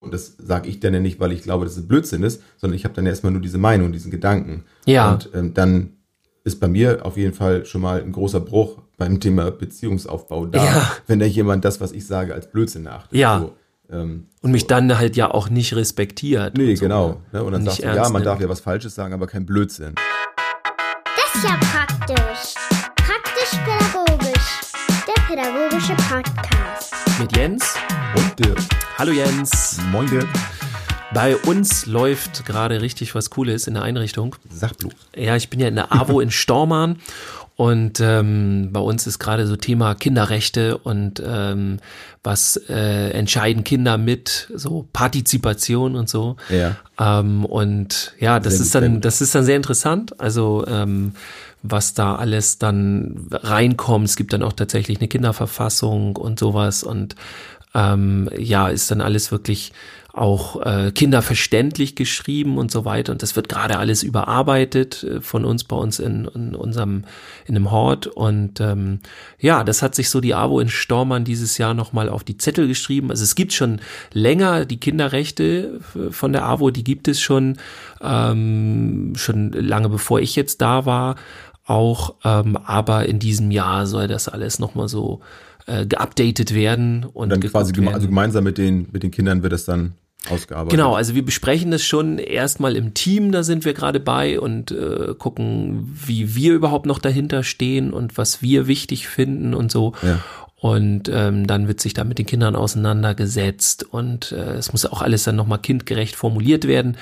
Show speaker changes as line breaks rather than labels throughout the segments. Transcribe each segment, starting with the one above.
Und das sage ich dann ja nicht, weil ich glaube, dass es Blödsinn ist, sondern ich habe dann erstmal nur diese Meinung, diesen Gedanken.
Ja.
Und ähm, dann ist bei mir auf jeden Fall schon mal ein großer Bruch beim Thema Beziehungsaufbau da,
Ja.
wenn da jemand das, was ich sage, als Blödsinn nachdenkt.
Ja.
So, ähm,
Und mich dann halt ja auch nicht respektiert.
nee,
und so,
genau. Ne? Und dann
nicht
sagst du, ja, man
nimmt.
darf ja was Falsches sagen, aber kein Blödsinn.
Das ist ja praktisch. Praktisch-pädagogisch. Der pädagogische Podcast.
Mit Jens.
Und Dirk.
Hallo Jens.
Moin Dirk.
Bei uns läuft gerade richtig was Cooles in der Einrichtung.
Sag bloß.
Ja, ich bin ja in der AWO in Stormarn und ähm, bei uns ist gerade so Thema Kinderrechte und ähm, was äh, entscheiden Kinder mit, so Partizipation und so.
Ja.
Ähm, und ja, das
Sehr
ist dann, das ist dann sehr interessant. Also ähm, was da alles dann reinkommt. Es gibt dann auch tatsächlich eine Kinderverfassung und sowas und ähm, ja, ist dann alles wirklich auch äh, kinderverständlich geschrieben und so weiter. Und das wird gerade alles überarbeitet äh, von uns bei uns in, in unserem in einem Hort. Und ähm, ja, das hat sich so die AWO in Stormann dieses Jahr nochmal auf die Zettel geschrieben. Also es gibt schon länger die Kinderrechte äh, von der AWO, die gibt es schon ähm, schon lange bevor ich jetzt da war auch, ähm, aber in diesem Jahr soll das alles nochmal so äh, geupdatet werden und,
Und dann quasi geme
werden.
also gemeinsam mit den, mit den Kindern wird es dann ausgearbeitet.
Genau, also wir besprechen das schon erstmal im Team, da sind wir gerade bei und äh, gucken, wie wir überhaupt noch dahinter stehen und was wir wichtig finden und so.
Ja.
Und ähm, dann wird sich da mit den Kindern auseinandergesetzt und äh, es muss auch alles dann nochmal kindgerecht formuliert werden.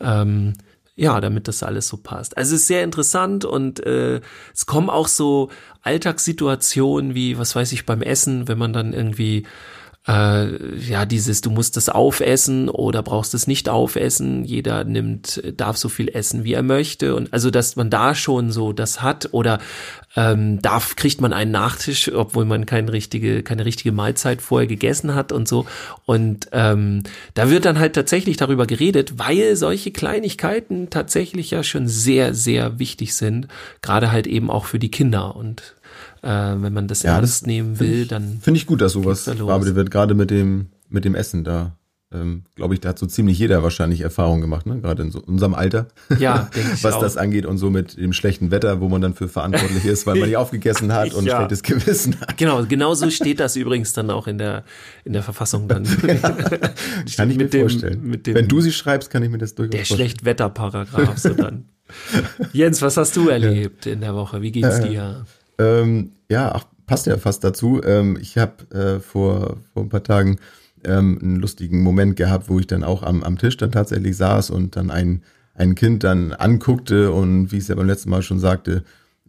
Ähm, ja, damit das alles so passt. Also es ist sehr interessant und äh, es kommen auch so Alltagssituationen wie, was weiß ich, beim Essen, wenn man dann irgendwie äh, ja, dieses, du musst es aufessen oder brauchst es nicht aufessen. Jeder nimmt, darf so viel essen, wie er möchte. Und also, dass man da schon so das hat oder ähm, darf, kriegt man einen Nachtisch, obwohl man keine richtige, keine richtige Mahlzeit vorher gegessen hat und so. Und ähm, da wird dann halt tatsächlich darüber geredet, weil solche Kleinigkeiten tatsächlich ja schon sehr, sehr wichtig sind. Gerade halt eben auch für die Kinder. Und äh, wenn man das
Ja, das
ernst nehmen
find
will,
ich-
dann
Finde ich gut, dass sowas
da
bearbeitet wird, gerade mit dem, mit dem Essen da. Ähm, Glaube ich, da hat so ziemlich jeder wahrscheinlich Erfahrung gemacht, ne? gerade in so unserem Alter,
Ja, ich
was
auch.
das angeht und so mit dem schlechten Wetter, wo man dann für verantwortlich ist, weil man nicht aufgegessen hat und ein
Ja.
schlechtes Gewissen hat.
Genau, genau so steht das übrigens dann auch in der, in der Verfassung dann.
Kann ich mir
dem,
vorstellen.
Dem,
Wenn du sie schreibst, kann ich mir das durchaus
der
vorstellen.
Schlechtwetterparagraph so dann. Jens, was hast du erlebt in der Woche? Wie geht's dir?
Ähm, ja, ach, passt ja fast dazu. Ähm, ich habe äh, vor, vor ein paar Tagen ähm, einen lustigen Moment gehabt, wo ich dann auch am, am Tisch dann tatsächlich saß und dann ein, ein Kind dann anguckte und wie ich es ja beim letzten Mal schon sagte,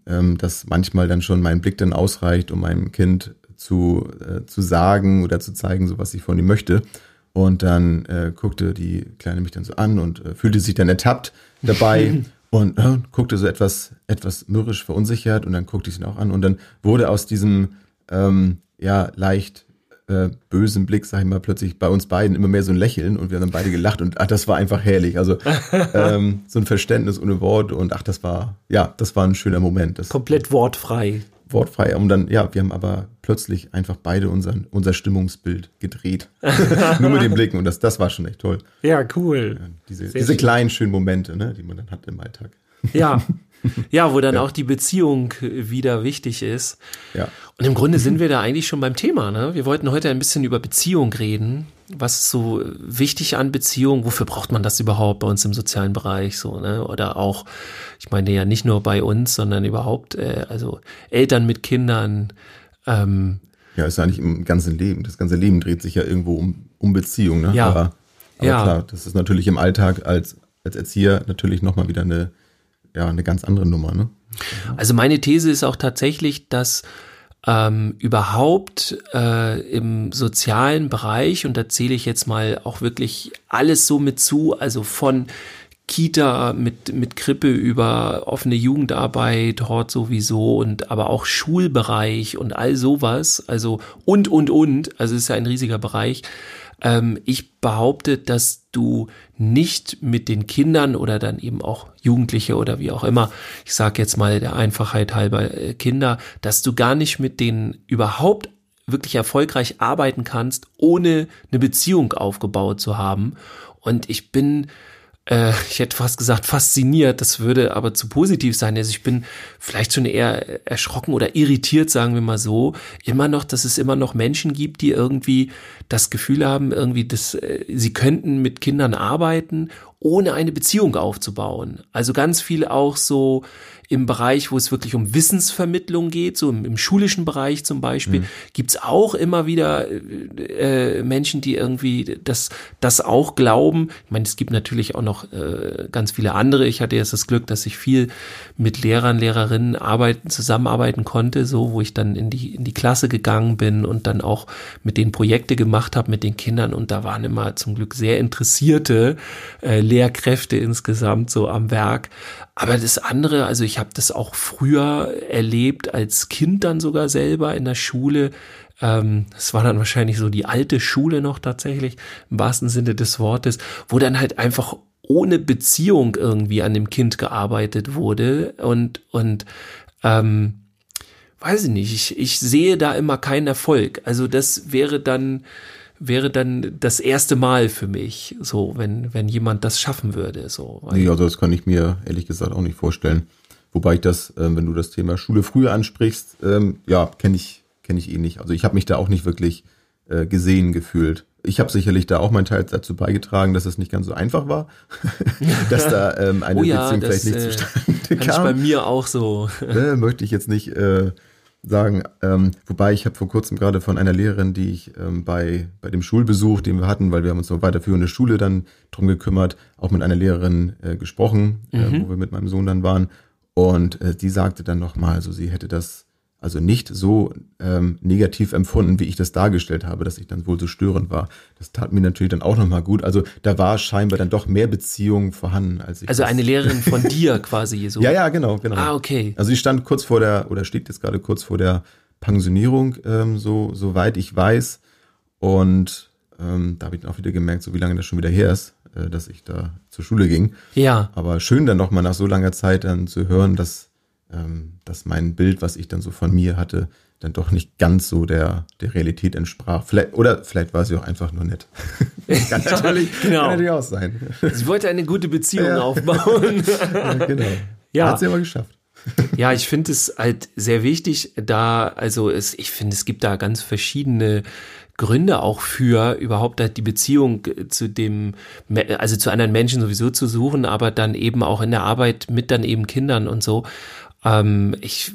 ähm, dass manchmal dann schon mein Blick dann ausreicht, um meinem Kind zu, äh, zu sagen oder zu zeigen, so was ich von ihm möchte. Und dann äh, guckte die Kleine mich dann so an und äh, fühlte sich dann ertappt dabei und äh, guckte so etwas, etwas mürrisch verunsichert und dann guckte ich sie auch an und dann wurde aus diesem ähm, ja leicht äh, bösen Blick, sag ich mal, plötzlich bei uns beiden immer mehr so ein Lächeln und wir haben dann beide gelacht und ach, das war einfach herrlich. Also ähm, so ein Verständnis ohne Worte und ach, das war, ja, das war ein schöner Moment. Das
Komplett wortfrei.
Wortfrei. Und dann, ja, wir haben aber plötzlich einfach beide unseren, unser Stimmungsbild gedreht. Nur mit den Blicken und das, das war schon echt toll.
Ja, cool.
Diese,
Sehr
diese
schön.
kleinen schönen Momente, ne, die man dann hat im Alltag.
Ja. Ja, wo dann auch die Beziehung wieder wichtig ist.
Ja.
Und im Grunde sind wir da eigentlich schon beim Thema. Ne? Wir wollten heute ein bisschen über Beziehung reden. Was ist so wichtig an Beziehung? Wofür braucht man das überhaupt bei uns im sozialen Bereich? So, ne? Oder auch, ich meine ja nicht nur bei uns, sondern überhaupt, äh, also Eltern mit Kindern. Ähm,
Ja, ist eigentlich im ganzen Leben. Das ganze Leben dreht sich ja irgendwo um, um Beziehung, ne?
Ja.
Aber, aber
Ja.
klar, das ist natürlich im Alltag als, als Erzieher natürlich nochmal wieder eine, ja, eine ganz andere Nummer, ne?
Also meine These ist auch tatsächlich, dass ähm, überhaupt äh, im sozialen Bereich, und da zähle ich jetzt mal auch wirklich alles so mit zu, also von Kita mit, mit Krippe über offene Jugendarbeit, Hort sowieso und aber auch Schulbereich und all sowas, also und, und, und, also es ist ja ein riesiger Bereich. Ähm, ich behaupte, dass du nicht mit den Kindern oder dann eben auch Jugendliche oder wie auch immer, ich sage jetzt mal der Einfachheit halber äh, Kinder, dass du gar nicht mit denen überhaupt wirklich erfolgreich arbeiten kannst, ohne eine Beziehung aufgebaut zu haben. Und ich bin äh, ich hätte fast gesagt fasziniert, das würde aber zu positiv sein. Also ich bin vielleicht schon eher erschrocken oder irritiert, sagen wir mal so, immer noch, dass es immer noch Menschen gibt, die irgendwie das Gefühl haben, irgendwie, dass äh, sie könnten mit Kindern arbeiten, ohne eine Beziehung aufzubauen. Also ganz viel auch so im Bereich, wo es wirklich um Wissensvermittlung geht, so im, im schulischen Bereich zum Beispiel, mhm. gibt's auch immer wieder äh, Menschen, die irgendwie das, das auch glauben. Ich meine, es gibt natürlich auch noch äh, ganz viele andere. Ich hatte jetzt das Glück, dass ich viel mit Lehrern, Lehrerinnen arbeiten, zusammenarbeiten konnte, so wo ich dann in die, in die Klasse gegangen bin und dann auch mit den Projekte gemacht habe mit den Kindern und da waren immer zum Glück sehr interessierte äh, Lehrkräfte insgesamt so am Werk. Aber das andere, also ich habe das auch früher erlebt, als Kind dann sogar selber in der Schule. Ähm, das war dann wahrscheinlich so die alte Schule noch tatsächlich, im wahrsten Sinne des Wortes, wo dann halt einfach ohne Beziehung irgendwie an dem Kind gearbeitet wurde und, und ähm, weiß ich nicht, ich, ich sehe da immer keinen Erfolg. Also das wäre dann wäre dann das erste Mal für mich, so, wenn, wenn jemand das schaffen würde, so.
Nee, also das kann ich mir ehrlich gesagt auch nicht vorstellen. Wobei ich das, äh, wenn du das Thema Schule früher ansprichst, ähm, ja, kenne ich, kenne ich eh nicht. Also ich habe mich da auch nicht wirklich äh, gesehen gefühlt. Ich habe sicherlich da auch meinen Teil dazu beigetragen, dass es nicht ganz so einfach war, dass da ähm, eine
oh ja,
Beziehung
das,
vielleicht nicht
äh,
zustande kam.
ich bei mir auch so.
äh, möchte ich jetzt nicht äh, sagen. Ähm, wobei ich habe vor kurzem gerade von einer Lehrerin, die ich ähm, bei, bei dem Schulbesuch, den wir hatten, weil wir haben uns noch weiterführende Schule dann drum gekümmert, auch mit einer Lehrerin äh, gesprochen, äh,
Mhm.
wo wir mit meinem Sohn dann waren. Und äh, die sagte dann nochmal, also sie hätte das also nicht so ähm, negativ empfunden, wie ich das dargestellt habe, dass ich dann wohl so störend war. Das tat mir natürlich dann auch nochmal gut. Also da war scheinbar dann doch mehr Beziehung vorhanden, als ich
Also eine Lehrerin von dir quasi so.
ja, ja, genau, genau.
Ah, okay.
Also sie stand kurz vor der, oder steht jetzt gerade kurz vor der Pensionierung, ähm, so, soweit ich weiß. Und ähm, da habe ich dann auch wieder gemerkt, so wie lange das schon wieder her ist, äh, dass ich da zur Schule ging.
Ja.
Aber schön dann nochmal nach so langer Zeit dann zu hören, dass, dass mein Bild, was ich dann so von mir hatte, dann doch nicht ganz so der, der Realität entsprach. Vielleicht, oder vielleicht war sie auch einfach nur nett. kann, natürlich,
genau.
kann natürlich auch sein.
Sie wollte eine gute Beziehung
Ja.
aufbauen.
ja, genau.
Ja.
Hat sie aber geschafft.
Ja, ich finde es halt sehr wichtig, da, also es, ich finde, es gibt da ganz verschiedene Gründe auch für überhaupt halt die Beziehung zu dem, also zu anderen Menschen sowieso zu suchen, aber dann eben auch in der Arbeit mit dann eben Kindern und so. Ähm, ich,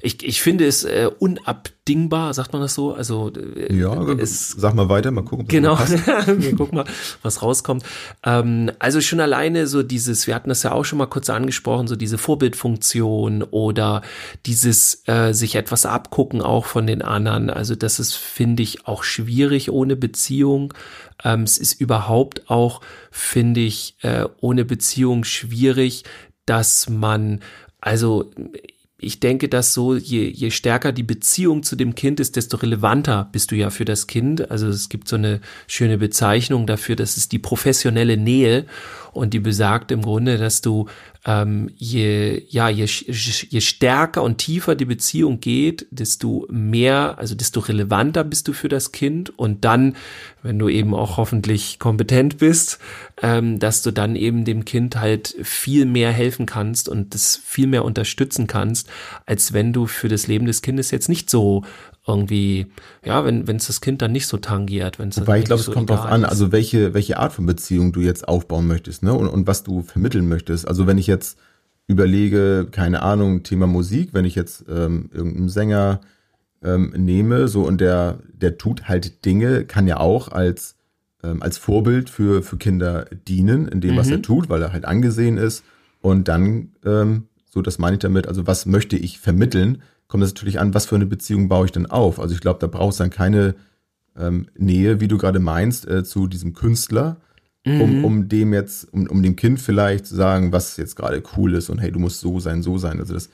ich, ich finde es äh, unabdingbar, sagt man das so? Also äh,
Ja,
es
sag mal weiter, mal gucken.
Genau, wir gucken mal, was rauskommt. Ähm, also schon alleine so dieses, wir hatten das ja auch schon mal kurz angesprochen, so diese Vorbildfunktion oder dieses äh, sich etwas abgucken auch von den anderen. Also das ist, finde ich, auch schwierig ohne Beziehung. Ähm, es ist überhaupt auch, finde ich, äh, ohne Beziehung schwierig, dass man, also ich denke, dass so, je, je stärker die Beziehung zu dem Kind ist, desto relevanter bist du ja für das Kind. Also es gibt so eine schöne Bezeichnung dafür, das ist die professionelle Nähe und die besagt im Grunde, dass du ähm, je, ja, je, je stärker und tiefer die Beziehung geht, desto mehr, also desto relevanter bist du für das Kind. Und dann, wenn du eben auch hoffentlich kompetent bist, ähm, dass du dann eben dem Kind halt viel mehr helfen kannst und das viel mehr unterstützen kannst, als wenn du für das Leben des Kindes jetzt nicht so irgendwie, ja, wenn es das Kind dann nicht so tangiert, wenn es
Wobei ich glaube, es
so
kommt drauf
egal
an, also welche, welche Art von Beziehung du jetzt aufbauen möchtest, ne? Und, und was du vermitteln möchtest. Also wenn ich jetzt überlege, keine Ahnung, Thema Musik, wenn ich jetzt ähm, irgendeinen Sänger ähm, nehme, so und der, der tut halt Dinge, kann ja auch als, ähm, als Vorbild für, für Kinder dienen, in dem, was
Mhm.
er tut, weil er halt angesehen ist. Und dann, ähm, so das meine ich damit, also was möchte ich vermitteln, kommt es natürlich an, was für eine Beziehung baue ich denn auf. Also ich glaube, da brauchst du dann keine ähm, Nähe, wie du gerade meinst, äh, zu diesem Künstler,
Mhm.
um, um dem jetzt, um, um dem Kind vielleicht zu sagen, was jetzt gerade cool ist und hey, du musst so sein, so sein. Also das,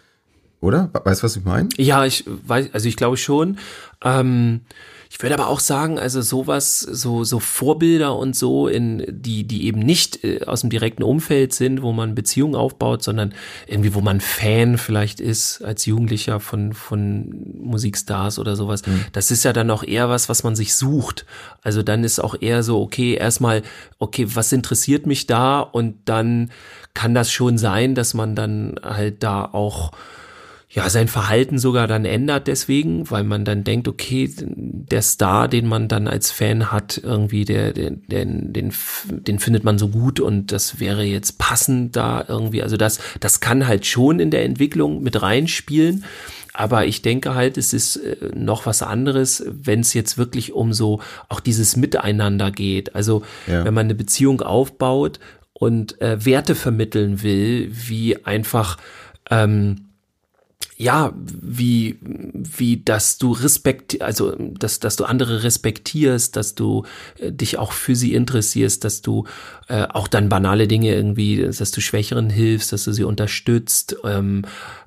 oder? We- Weißt du, was ich meine?
Ja, ich weiß, also ich glaube schon. Ähm, Ich würde aber auch sagen, also sowas, so, so Vorbilder und so, in, die, die eben nicht äh, aus dem direkten Umfeld sind, wo man Beziehungen aufbaut, sondern irgendwie, wo man Fan vielleicht ist als Jugendlicher von, von Musikstars oder sowas. Mhm. Das ist ja dann auch eher was, was man sich sucht. Also dann ist auch eher so, okay, erstmal, okay, was interessiert mich da? Und dann kann das schon sein, dass man dann halt da auch ja, sein Verhalten sogar dann ändert deswegen, weil man dann denkt, okay, der Star, den man dann als Fan hat, irgendwie, der, den, den, den, den findet man so gut und das wäre jetzt passend da irgendwie. Also das, das kann halt schon in der Entwicklung mit reinspielen. Aber ich denke halt, es ist äh, noch was anderes, wenn es jetzt wirklich um so auch dieses Miteinander geht. Also ja. wenn man eine Beziehung aufbaut und äh, Werte vermitteln will, wie einfach ähm, ja, wie, wie, dass du respekt, also, dass, dass du andere respektierst, dass du äh, dich auch für sie interessierst, dass du äh, auch dann banale Dinge irgendwie, dass du Schwächeren hilfst, dass du sie unterstützt, ähm,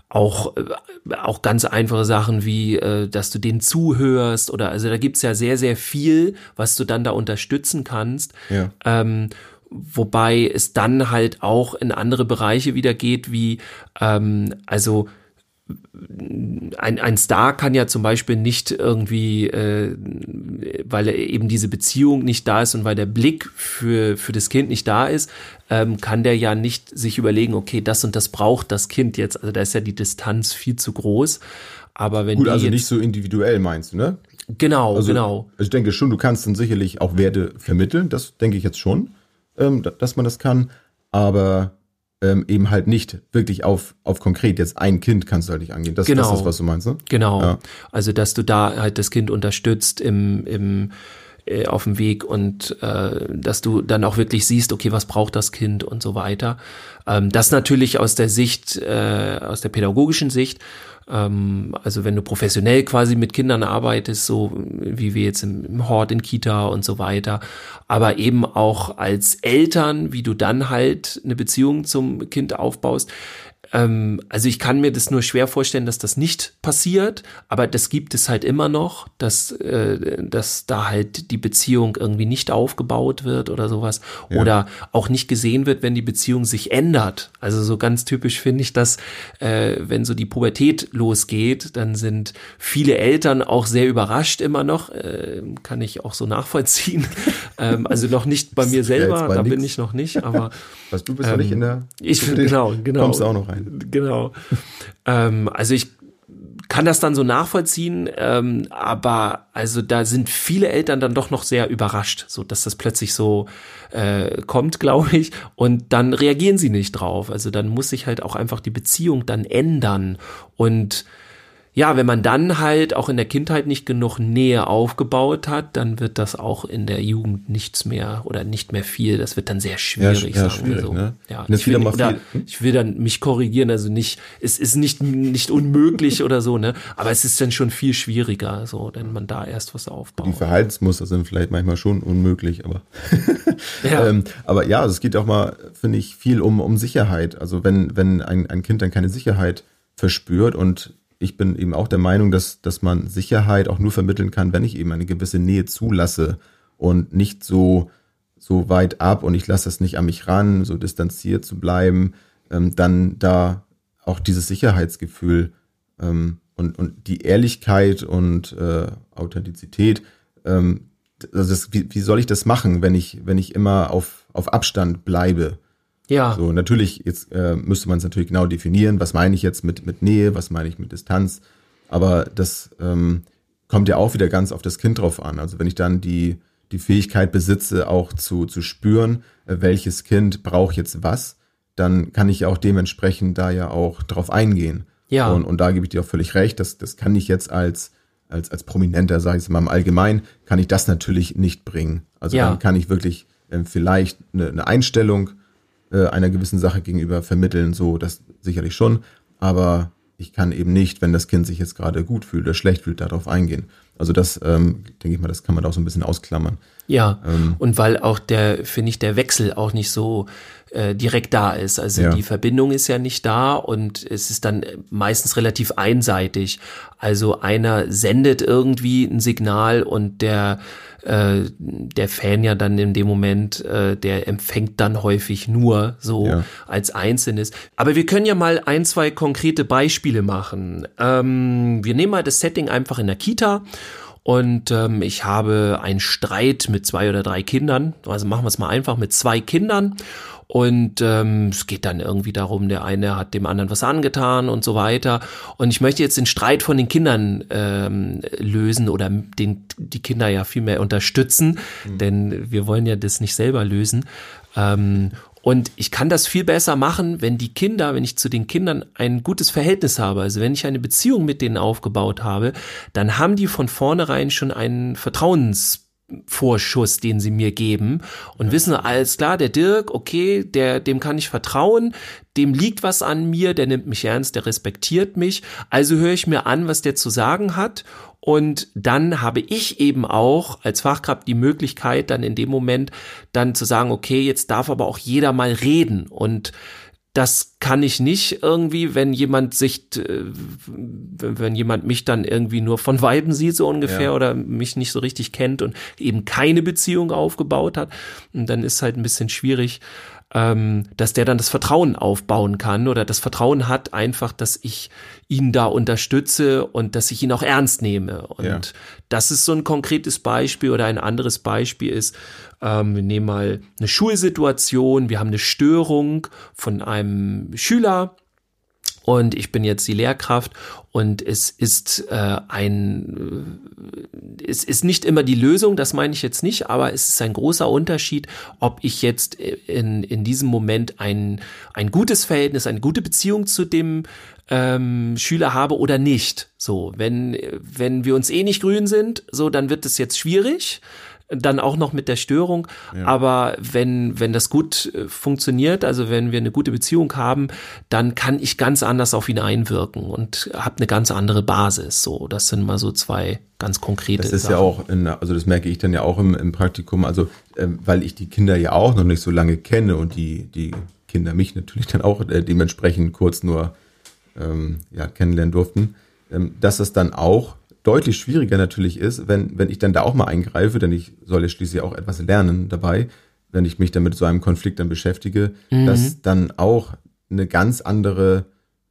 auch, äh, auch ganz einfache Sachen wie, äh, dass du denen zuhörst oder, also da gibt's ja sehr, sehr viel, was du dann da unterstützen kannst. Ja. Ähm, wobei es dann halt auch in andere Bereiche wieder geht, wie, ähm, also, ein, ein Star kann ja zum Beispiel nicht irgendwie, äh, weil er eben diese Beziehung nicht da ist und weil der Blick für, für das Kind nicht da ist, ähm, kann der ja nicht sich überlegen, okay, das und das braucht das Kind jetzt. Also da ist ja die Distanz viel zu groß. Aber wenn
Gut, also nicht so individuell meinst du, ne?
Genau,
also,
genau.
Ich denke schon, du kannst dann sicherlich auch Werte vermitteln. Das denke ich jetzt schon, ähm, dass man das kann. Aber ähm, eben halt nicht wirklich auf, auf konkret jetzt ein Kind kannst du halt nicht angehen. Das, genau. das ist, was du meinst, ne?
Genau. Ja. Also, dass du da halt das Kind unterstützt im, im, äh, auf dem Weg und äh, dass du dann auch wirklich siehst, okay, was braucht das Kind und so weiter. Ähm, das natürlich aus der Sicht, äh, aus der pädagogischen Sicht ähm, also wenn du professionell quasi mit Kindern arbeitest, so wie wir jetzt im, im Hort, in Kita und so weiter, aber eben auch als Eltern, wie du dann halt eine Beziehung zum Kind aufbaust, ähm, also ich kann mir das nur schwer vorstellen, dass das nicht passiert, aber das gibt es halt immer noch, dass, äh, dass da halt die Beziehung irgendwie nicht aufgebaut wird oder sowas ja. oder auch nicht gesehen wird, wenn die Beziehung sich ändert. Also so ganz typisch finde ich das, äh, wenn so die Pubertät losgeht, dann sind viele Eltern auch sehr überrascht immer noch, äh, kann ich auch so nachvollziehen. ähm, also noch nicht bei mir selber, da nix. bin ich noch nicht, aber
was du bist ähm, noch nicht in der
ich genau genau
kommst auch noch rein
sein. Genau. ähm, also ich kann das dann so nachvollziehen, ähm, aber also da sind viele Eltern dann doch noch sehr überrascht, so dass das plötzlich so äh, kommt, glaube ich, und dann reagieren sie nicht drauf. Also dann muss sich halt auch einfach die Beziehung dann ändern und ja, wenn man dann halt auch in der Kindheit nicht genug Nähe aufgebaut hat, dann wird das auch in der Jugend nichts mehr oder nicht mehr viel. Das wird dann sehr schwierig.
Ja, ja schwierig, so. ne?
ja ich, will, oder, hm? ich will dann mich korrigieren, also nicht, es ist nicht, nicht unmöglich oder so, ne? Aber es ist dann schon viel schwieriger, so, wenn man da erst was aufbaut.
Die Verhaltensmuster sind vielleicht manchmal schon unmöglich, aber, ja. ähm, aber ja, also es geht auch mal, finde ich, viel um, um Sicherheit. Also wenn, wenn ein, ein Kind dann keine Sicherheit verspürt und ich bin eben auch der Meinung, dass, dass man Sicherheit auch nur vermitteln kann, wenn ich eben eine gewisse Nähe zulasse und nicht so, so weit ab und ich lasse es nicht an mich ran, so distanziert zu bleiben, ähm, dann da auch dieses Sicherheitsgefühl ähm, und, und die Ehrlichkeit und äh, Authentizität, ähm, also das, wie, wie soll ich das machen, wenn ich, wenn ich immer auf, auf Abstand bleibe?
Ja.
So, natürlich, jetzt äh, müsste man es natürlich genau definieren, was meine ich jetzt mit, mit Nähe, was meine ich mit Distanz. Aber das ähm, kommt ja auch wieder ganz auf das Kind drauf an. Also wenn ich dann die, die Fähigkeit besitze, auch zu, zu spüren, äh, welches Kind braucht jetzt was, dann kann ich auch dementsprechend da ja auch drauf eingehen.
Ja.
Und, und da gebe ich dir auch völlig recht, das, das kann ich jetzt als, als, als Prominenter, sage ich es mal im Allgemeinen, kann ich das natürlich nicht bringen. Also ja. dann kann ich wirklich äh, vielleicht eine, eine Einstellung äh, einer gewissen Sache gegenüber vermitteln, so das sicherlich schon, aber ich kann eben nicht, wenn das Kind sich jetzt gerade gut fühlt oder schlecht fühlt, darauf eingehen. Also das, ähm, denke ich mal, das kann man auch so ein bisschen ausklammern.
Ja, ähm, und weil auch der, finde ich, der Wechsel auch nicht so äh, direkt da ist. Also ja. die Verbindung ist ja nicht da und es ist dann meistens relativ einseitig. Also einer sendet irgendwie ein Signal und der äh, der Fan ja dann in dem Moment, äh, der empfängt dann häufig nur so ja. als Einzelnes. Aber wir können ja mal ein, zwei konkrete Beispiele machen. Ähm, wir nehmen mal das Setting einfach in der Kita und ähm, ich habe einen Streit mit zwei oder drei Kindern. Also machen wir es mal einfach mit zwei Kindern. Und ähm, es geht dann irgendwie darum, der eine hat dem anderen was angetan und so weiter. Und ich möchte jetzt den Streit von den Kindern ähm, lösen oder den, die Kinder ja viel mehr unterstützen, mhm. denn wir wollen ja das nicht selber lösen. Ähm, und ich kann das viel besser machen, wenn die Kinder, wenn ich zu den Kindern ein gutes Verhältnis habe, also wenn ich eine Beziehung mit denen aufgebaut habe, dann haben die von vornherein schon einen Vertrauensvorschuss, den sie mir geben. Und wissen, alles klar, der Dirk, okay, der, dem kann ich vertrauen, dem liegt was an mir, der nimmt mich ernst, der respektiert mich, also höre ich mir an, was der zu sagen hat. Und dann habe ich eben auch als Fachkraft die Möglichkeit, dann in dem Moment dann zu sagen, okay, jetzt darf aber auch jeder mal reden. Und das kann ich nicht irgendwie, wenn jemand sich, äh, wenn jemand mich dann irgendwie nur von Weiben sieht, so ungefähr, ja. oder mich nicht so richtig kennt und eben keine Beziehung aufgebaut hat. Und dann ist halt ein bisschen schwierig, ähm, dass der dann das Vertrauen aufbauen kann oder das Vertrauen hat einfach, dass ich ihn da unterstütze und dass ich ihn auch ernst nehme. Und ja. das ist so ein konkretes Beispiel oder ein anderes Beispiel ist, ähm, wir nehmen mal eine Schulsituation, wir haben eine Störung von einem Schüler, und ich bin jetzt die Lehrkraft und es ist äh, ein, äh, es ist nicht immer die Lösung, das meine ich jetzt nicht, aber es ist ein großer Unterschied, ob ich jetzt in, in diesem Moment ein, ein gutes Verhältnis, eine gute Beziehung zu dem ähm, Schüler habe oder nicht. So, wenn, wenn wir uns eh nicht grün sind, so, dann wird es jetzt schwierig dann auch noch mit der Störung. Ja. Aber wenn, wenn das gut äh, funktioniert, also wenn wir eine gute Beziehung haben, dann kann ich ganz anders auf ihn einwirken und habe eine ganz andere Basis. So, das sind mal so zwei ganz konkrete.
Das ist Sachen. ja auch, in, also das merke ich dann ja auch im, im Praktikum, also äh, weil ich die Kinder ja auch noch nicht so lange kenne und die, die Kinder mich natürlich dann auch äh, dementsprechend kurz nur ähm, ja, kennenlernen durften, ähm, dass es dann auch deutlich schwieriger natürlich ist, wenn, wenn ich dann da auch mal eingreife, denn ich soll ja schließlich auch etwas lernen dabei, wenn ich mich dann mit so einem Konflikt dann beschäftige, mhm. dass dann auch eine ganz andere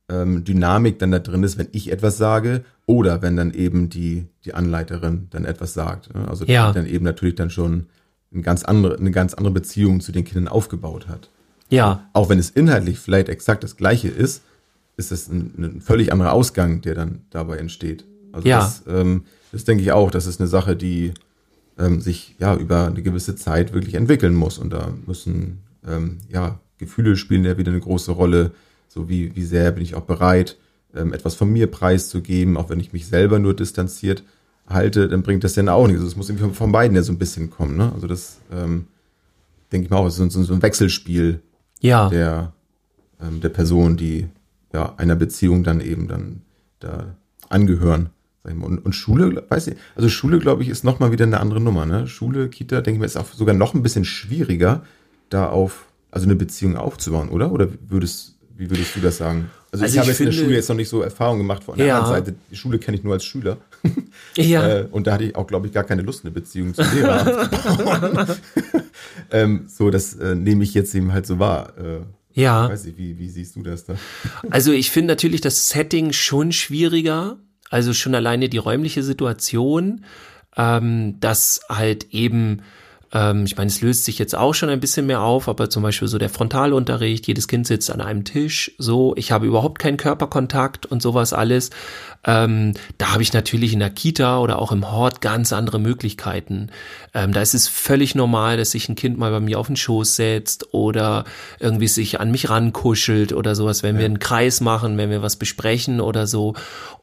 ähm, Dynamik dann da drin ist, wenn ich etwas sage oder wenn dann eben die, die Anleiterin dann etwas sagt. Ne? Also ja. dann eben natürlich dann schon eine ganz andere, eine ganz andere Beziehung zu den Kindern aufgebaut hat.
Ja.
Auch wenn es inhaltlich vielleicht exakt das gleiche ist, ist es ein, ein völlig anderer Ausgang, der dann dabei entsteht. Also ja. das, ähm, das denke ich auch, das ist eine Sache, die ähm, sich ja über eine gewisse Zeit wirklich entwickeln muss. Und da müssen ähm, ja Gefühle spielen ja wieder eine große Rolle. So wie, wie sehr bin ich auch bereit, ähm, etwas von mir preiszugeben, auch wenn ich mich selber nur distanziert halte, dann bringt das ja auch nichts. Also es muss irgendwie von beiden ja so ein bisschen kommen. Ne? Also das ähm, denke ich mal auch, ist so, so ein Wechselspiel
ja.
der, ähm, der Person, die ja einer Beziehung dann eben dann da angehören. Und, und Schule, weiß ich, also Schule, glaube ich, ist nochmal wieder eine andere Nummer. Ne? Schule, Kita, denke ich mir, ist auch sogar noch ein bisschen schwieriger, da auf, also eine Beziehung aufzubauen, oder? Oder würdest, wie würdest du das sagen? Also, also ich, habe jetzt in der Schule jetzt noch nicht so Erfahrung gemacht von der ja. anderen Seite. Die Schule kenne ich nur als Schüler.
Ja.
äh, und da hatte ich auch, glaube ich, gar keine Lust, eine Beziehung zu Lehrer ähm, So, das äh, nehme ich jetzt eben halt so wahr. Äh,
ja.
Weiß ich, wie, wie siehst du das da?
Also ich finde natürlich das Setting schon schwieriger, also schon alleine die räumliche Situation, ähm, dass halt eben ähm, ich meine, es löst sich jetzt auch schon ein bisschen mehr auf, aber zum Beispiel so der Frontalunterricht, jedes Kind sitzt an einem Tisch, so, ich habe überhaupt keinen Körperkontakt und sowas alles. Ähm, da habe ich natürlich in der Kita oder auch im Hort ganz andere Möglichkeiten. Ähm, da ist es völlig normal, dass sich ein Kind mal bei mir auf den Schoß setzt oder irgendwie sich an mich rankuschelt oder sowas, wenn ja. wir einen Kreis machen, wenn wir was besprechen oder so.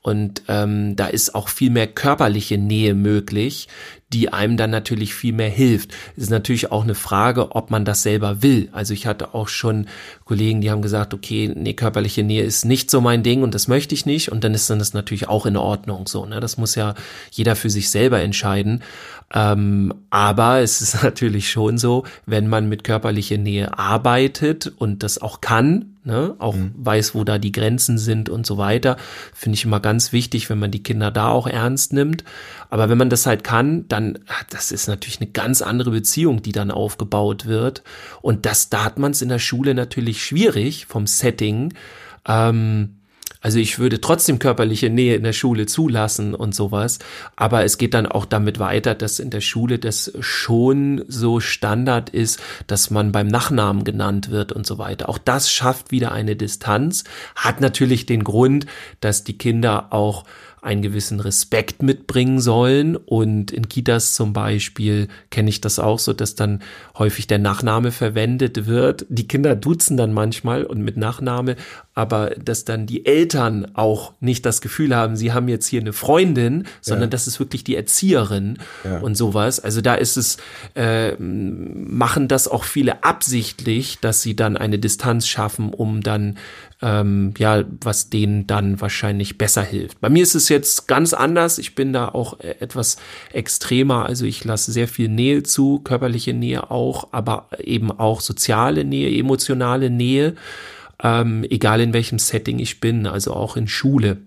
Und ähm, da ist auch viel mehr körperliche Nähe möglich, die einem dann natürlich viel mehr hilft. Es ist natürlich auch eine Frage, ob man das selber will. Also ich hatte auch schon Kollegen, die haben gesagt, okay, nee, körperliche Nähe ist nicht so mein Ding und das möchte ich nicht. Und dann ist dann das natürlich auch in Ordnung so. Ne? Das muss ja jeder für sich selber entscheiden. Ähm, aber es ist natürlich schon so, wenn man mit körperlicher Nähe arbeitet und das auch kann, ne, auch mhm. weiß, wo da die Grenzen sind und so weiter, finde ich immer ganz wichtig, wenn man die Kinder da auch ernst nimmt. Aber wenn man das halt kann, dann, das ist natürlich eine ganz andere Beziehung, die dann aufgebaut wird. Und das, da hat man es in der Schule natürlich schwierig vom Setting. Ähm, also ich würde trotzdem körperliche Nähe in der Schule zulassen und sowas. Aber es geht dann auch damit weiter, dass in der Schule das schon so Standard ist, dass man beim Nachnamen genannt wird und so weiter. Auch das schafft wieder eine Distanz, hat natürlich den Grund, dass die Kinder auch einen gewissen Respekt mitbringen sollen. Und in Kitas zum Beispiel kenne ich das auch so, dass dann häufig der Nachname verwendet wird. Die Kinder duzen dann manchmal und mit Nachname, aber dass dann die Eltern auch nicht das Gefühl haben, sie haben jetzt hier eine Freundin, sondern ja. das ist wirklich die Erzieherin ja. und sowas. Also da ist es, äh, machen das auch viele absichtlich, dass sie dann eine Distanz schaffen, um dann ähm, ja, was denen dann wahrscheinlich besser hilft. Bei mir ist es jetzt ganz anders. Ich bin da auch äh, etwas extremer. Also ich lasse sehr viel Nähe zu, körperliche Nähe auch, aber eben auch soziale Nähe, emotionale Nähe, ähm, egal in welchem Setting ich bin, also auch in Schule.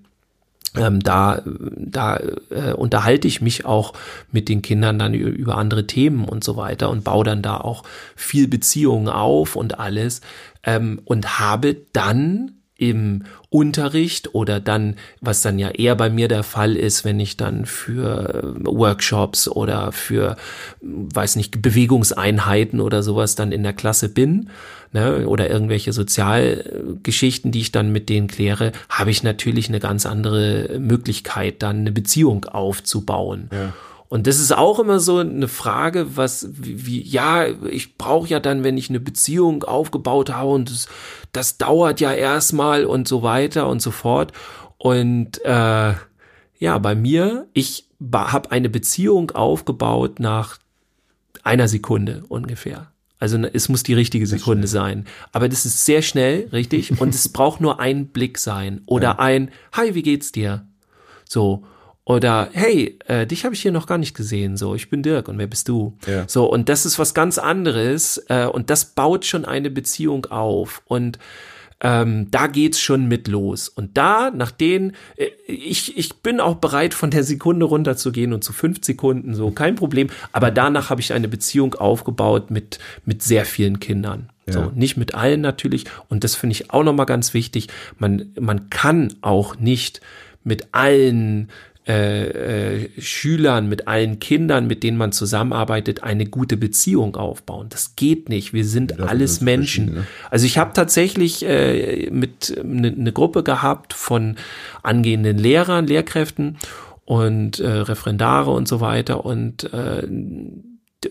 Ähm, da da äh, unterhalte ich mich auch mit den Kindern dann über andere Themen und so weiter und baue dann da auch viel Beziehungen auf und alles ähm, und habe dann im Unterricht oder dann, was dann ja eher bei mir der Fall ist, wenn ich dann für äh, Workshops oder für, weiß nicht, Bewegungseinheiten oder sowas dann in der Klasse bin, ne, oder irgendwelche Sozialgeschichten, die ich dann mit denen kläre, habe ich natürlich eine ganz andere Möglichkeit, dann eine Beziehung aufzubauen. Ja. Und das ist auch immer so eine Frage, was, wie, ja, ich brauche ja dann, wenn ich eine Beziehung aufgebaut habe und das, das dauert ja erstmal und so weiter und so fort. Und äh, ja, bei mir, ich habe eine Beziehung aufgebaut nach einer Sekunde ungefähr. Also es muss die richtige Sekunde sein. Aber das ist sehr schnell, richtig? Und es braucht nur ein Blick sein. Oder ja. ein Hi, wie geht's dir? So. Oder hey, äh, dich habe ich hier noch gar nicht gesehen. So, ich bin Dirk und wer bist du? Ja. So, und das ist was ganz anderes. Äh, und das baut schon eine Beziehung auf. Und ähm, da geht's schon mit los. Und da, nach denen, äh, ich, ich bin auch bereit, von der Sekunde runterzugehen und zu fünf Sekunden, so kein Problem. Aber danach habe ich eine Beziehung aufgebaut mit, mit sehr vielen Kindern. Ja. So, nicht mit allen natürlich. Und das finde ich auch nochmal ganz wichtig. Man, man kann auch nicht mit allen äh, äh, Schülern, mit allen Kindern, mit denen man zusammenarbeitet, eine gute Beziehung aufbauen. Das geht nicht. Wir sind ja, alles Menschen. Ne? Also ich habe tatsächlich äh, mit eine ne Gruppe gehabt von angehenden Lehrern, Lehrkräften und äh, Referendare und so weiter und äh,